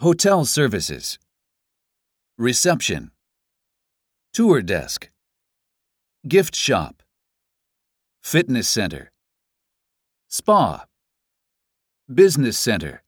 Hotel services. Reception. Tour desk. Gift shop. Fitness center. Spa. Business center.